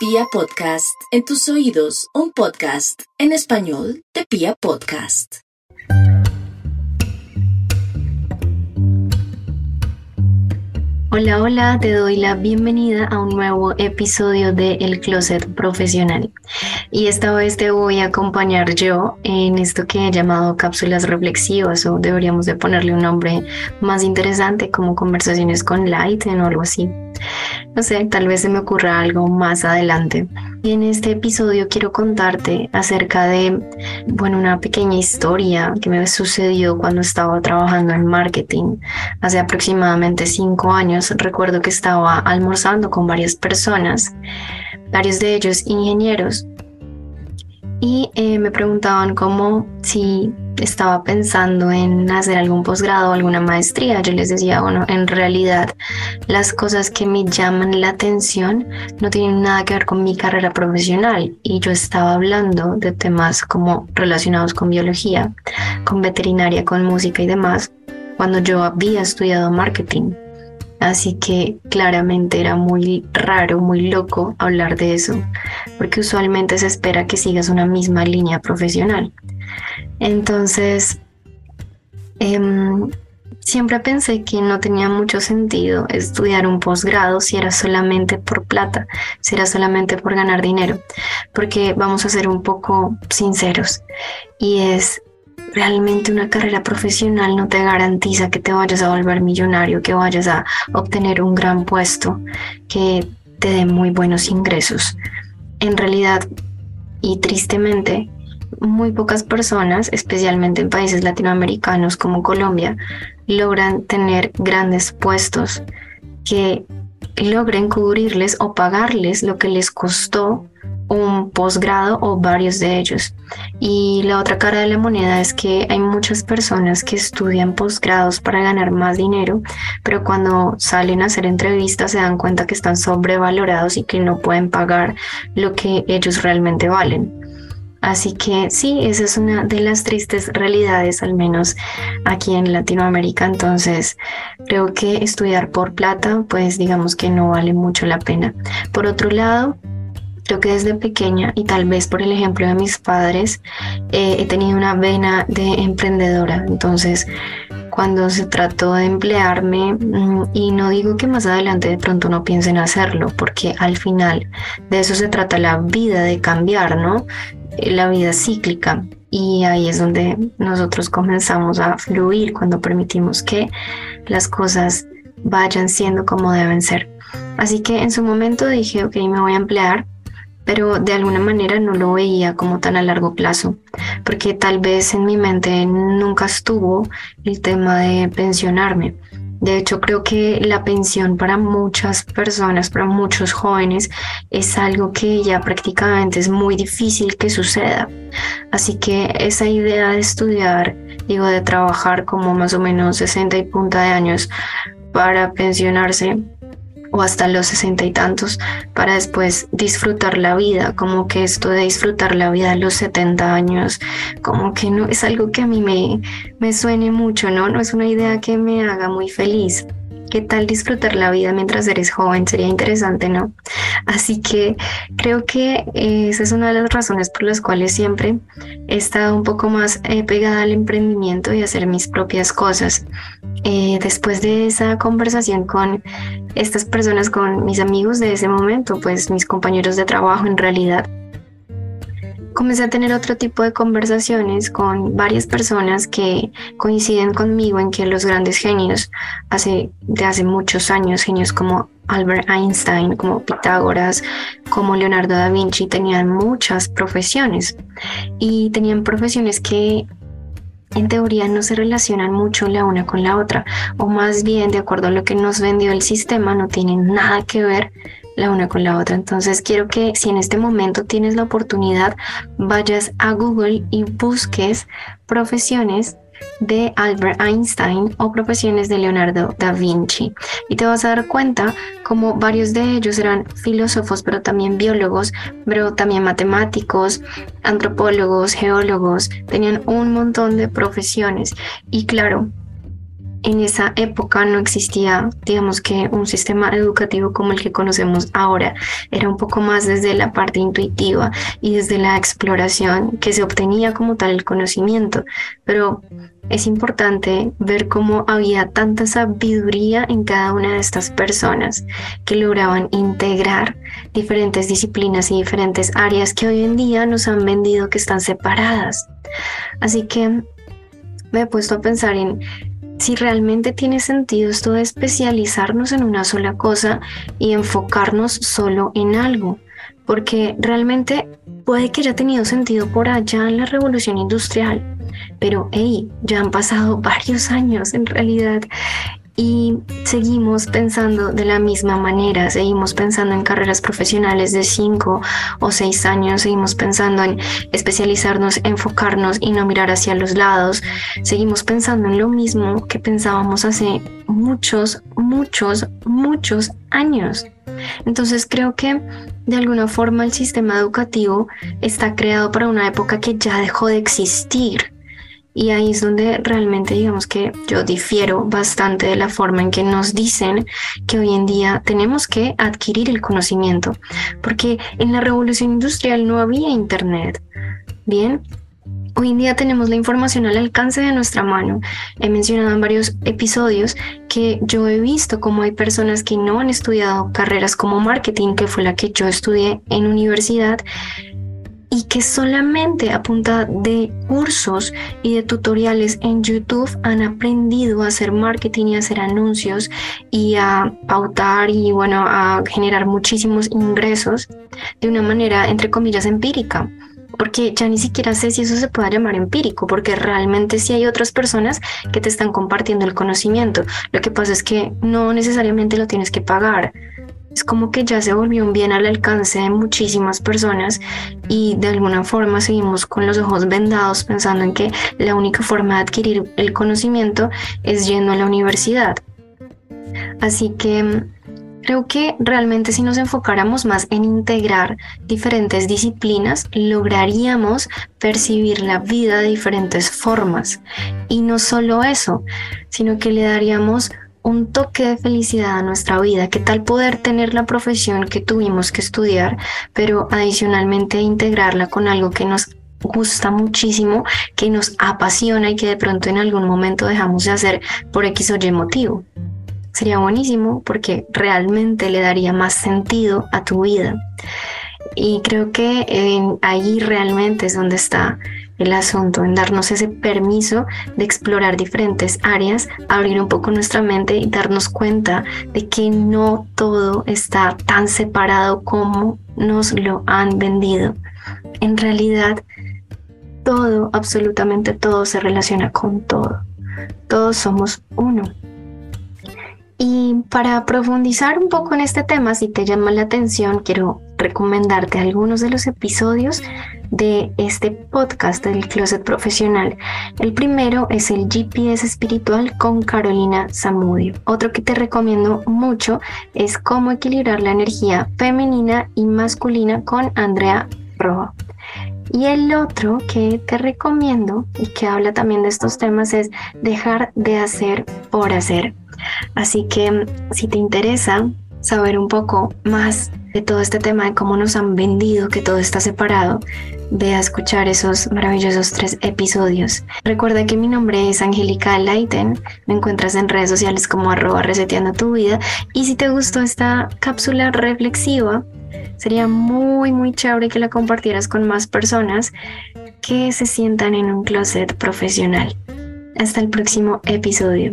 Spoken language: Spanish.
Pia Podcast, en tus oídos, un podcast en español de Pia Podcast. Hola, hola, te doy la bienvenida a un nuevo episodio de El Closet Profesional. Y esta vez te voy a acompañar yo en esto que he llamado cápsulas reflexivas o deberíamos de ponerle un nombre más interesante como conversaciones con Light o algo así. No sé, tal vez se me ocurra algo más adelante. Y en este episodio quiero contarte acerca de, bueno, una pequeña historia que me sucedió cuando estaba trabajando en marketing. Hace aproximadamente cinco años recuerdo que estaba almorzando con varias personas, varios de ellos ingenieros, y eh, me preguntaban cómo si estaba pensando en hacer algún posgrado o alguna maestría. Yo les decía, bueno, en realidad las cosas que me llaman la atención no tienen nada que ver con mi carrera profesional y yo estaba hablando de temas como relacionados con biología, con veterinaria, con música y demás cuando yo había estudiado marketing. Así que claramente era muy raro, muy loco hablar de eso, porque usualmente se espera que sigas una misma línea profesional. Entonces, em, siempre pensé que no tenía mucho sentido estudiar un posgrado si era solamente por plata, si era solamente por ganar dinero, porque vamos a ser un poco sinceros, y es realmente una carrera profesional no te garantiza que te vayas a volver millonario, que vayas a obtener un gran puesto, que te dé muy buenos ingresos. En realidad, y tristemente, muy pocas personas, especialmente en países latinoamericanos como Colombia, logran tener grandes puestos que logren cubrirles o pagarles lo que les costó un posgrado o varios de ellos. Y la otra cara de la moneda es que hay muchas personas que estudian posgrados para ganar más dinero, pero cuando salen a hacer entrevistas se dan cuenta que están sobrevalorados y que no pueden pagar lo que ellos realmente valen. Así que sí, esa es una de las tristes realidades, al menos aquí en Latinoamérica. Entonces, creo que estudiar por plata, pues digamos que no vale mucho la pena. Por otro lado, Creo que desde pequeña y tal vez por el ejemplo de mis padres eh, he tenido una vena de emprendedora. Entonces, cuando se trató de emplearme, mm, y no digo que más adelante de pronto no piensen hacerlo, porque al final de eso se trata la vida de cambiar, ¿no? Eh, la vida cíclica. Y ahí es donde nosotros comenzamos a fluir cuando permitimos que las cosas vayan siendo como deben ser. Así que en su momento dije, ok, me voy a emplear pero de alguna manera no lo veía como tan a largo plazo, porque tal vez en mi mente nunca estuvo el tema de pensionarme. De hecho, creo que la pensión para muchas personas, para muchos jóvenes, es algo que ya prácticamente es muy difícil que suceda. Así que esa idea de estudiar, digo, de trabajar como más o menos 60 y punta de años para pensionarse, o hasta los sesenta y tantos para después disfrutar la vida, como que esto de disfrutar la vida a los 70 años, como que no es algo que a mí me, me suene mucho, ¿no? No es una idea que me haga muy feliz. ¿Qué tal disfrutar la vida mientras eres joven? Sería interesante, ¿no? Así que creo que esa es una de las razones por las cuales siempre he estado un poco más eh, pegada al emprendimiento y hacer mis propias cosas. Eh, después de esa conversación con estas personas, con mis amigos de ese momento, pues mis compañeros de trabajo en realidad, comencé a tener otro tipo de conversaciones con varias personas que coinciden conmigo en que los grandes genios hace, de hace muchos años, genios como Albert Einstein, como Pitágoras, como Leonardo da Vinci, tenían muchas profesiones. Y tenían profesiones que en teoría no se relacionan mucho la una con la otra, o más bien, de acuerdo a lo que nos vendió el sistema, no tienen nada que ver la una con la otra. Entonces quiero que si en este momento tienes la oportunidad, vayas a Google y busques profesiones de Albert Einstein o profesiones de Leonardo da Vinci. Y te vas a dar cuenta como varios de ellos eran filósofos, pero también biólogos, pero también matemáticos, antropólogos, geólogos, tenían un montón de profesiones. Y claro, en esa época no existía, digamos que un sistema educativo como el que conocemos ahora. Era un poco más desde la parte intuitiva y desde la exploración que se obtenía como tal el conocimiento. Pero es importante ver cómo había tanta sabiduría en cada una de estas personas que lograban integrar diferentes disciplinas y diferentes áreas que hoy en día nos han vendido que están separadas. Así que me he puesto a pensar en si realmente tiene sentido esto de especializarnos en una sola cosa y enfocarnos solo en algo, porque realmente puede que haya tenido sentido por allá en la revolución industrial, pero hey, ya han pasado varios años en realidad y seguimos pensando de la misma manera, seguimos pensando en carreras profesionales de cinco o seis años, seguimos pensando en especializarnos, enfocarnos y no mirar hacia los lados, seguimos pensando en lo mismo que pensábamos hace muchos, muchos, muchos años. Entonces creo que de alguna forma el sistema educativo está creado para una época que ya dejó de existir y ahí es donde realmente digamos que yo difiero bastante de la forma en que nos dicen que hoy en día tenemos que adquirir el conocimiento, porque en la revolución industrial no había internet. Bien, Hoy en día tenemos la información al alcance de nuestra mano. He mencionado en varios episodios que yo he visto cómo hay personas que no han estudiado carreras como marketing, que fue la que yo estudié en universidad, y que solamente a punta de cursos y de tutoriales en YouTube han aprendido a hacer marketing y a hacer anuncios y a pautar y bueno, a generar muchísimos ingresos de una manera entre comillas empírica porque ya ni siquiera sé si eso se puede llamar empírico, porque realmente sí hay otras personas que te están compartiendo el conocimiento. Lo que pasa es que no necesariamente lo tienes que pagar es como que ya se volvió un bien al alcance de muchísimas personas y de alguna forma seguimos con los ojos vendados pensando en que la única forma de adquirir el conocimiento es yendo a la universidad. Así que mm, creo que realmente si nos enfocáramos más en integrar diferentes disciplinas, lograríamos percibir la vida de diferentes formas. Y no solo eso, sino que le daríamos un toque de felicidad a nuestra vida, qué tal poder tener la profesión que tuvimos que estudiar, pero adicionalmente integrarla con algo que nos gusta muchísimo, que nos apasiona y que de pronto en algún momento dejamos de hacer por X o Y motivo. Sería buenísimo porque realmente le daría más sentido a tu vida. Y creo que ahí realmente es donde está el asunto, en darnos ese permiso de explorar diferentes áreas, abrir un poco nuestra mente y darnos cuenta de que no todo está tan separado como nos lo han vendido. En realidad, todo, absolutamente todo se relaciona con todo. Todos somos uno. Y para profundizar un poco en este tema, si te llama la atención, quiero recomendarte algunos de los episodios de este podcast del Closet Profesional. El primero es el GPS espiritual con Carolina Zamudio. Otro que te recomiendo mucho es cómo equilibrar la energía femenina y masculina con Andrea Roa. Y el otro que te recomiendo y que habla también de estos temas es dejar de hacer por hacer. Así que si te interesa saber un poco más de todo este tema de cómo nos han vendido que todo está separado, a escuchar esos maravillosos tres episodios. Recuerda que mi nombre es Angélica Leiten, me encuentras en redes sociales como arroba reseteando tu vida y si te gustó esta cápsula reflexiva, sería muy muy chévere que la compartieras con más personas que se sientan en un closet profesional. Hasta el próximo episodio.